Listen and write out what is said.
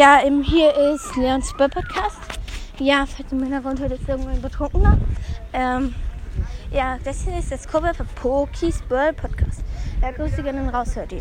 Ja, hier ist Leons Bird Podcast. Ja, falls im Hintergrund heute ist irgendwann betrunkener. Ähm, ja, das hier ist das Cover für Pokis Bird Podcast. Ja, grüße gerne raus, hört ihr.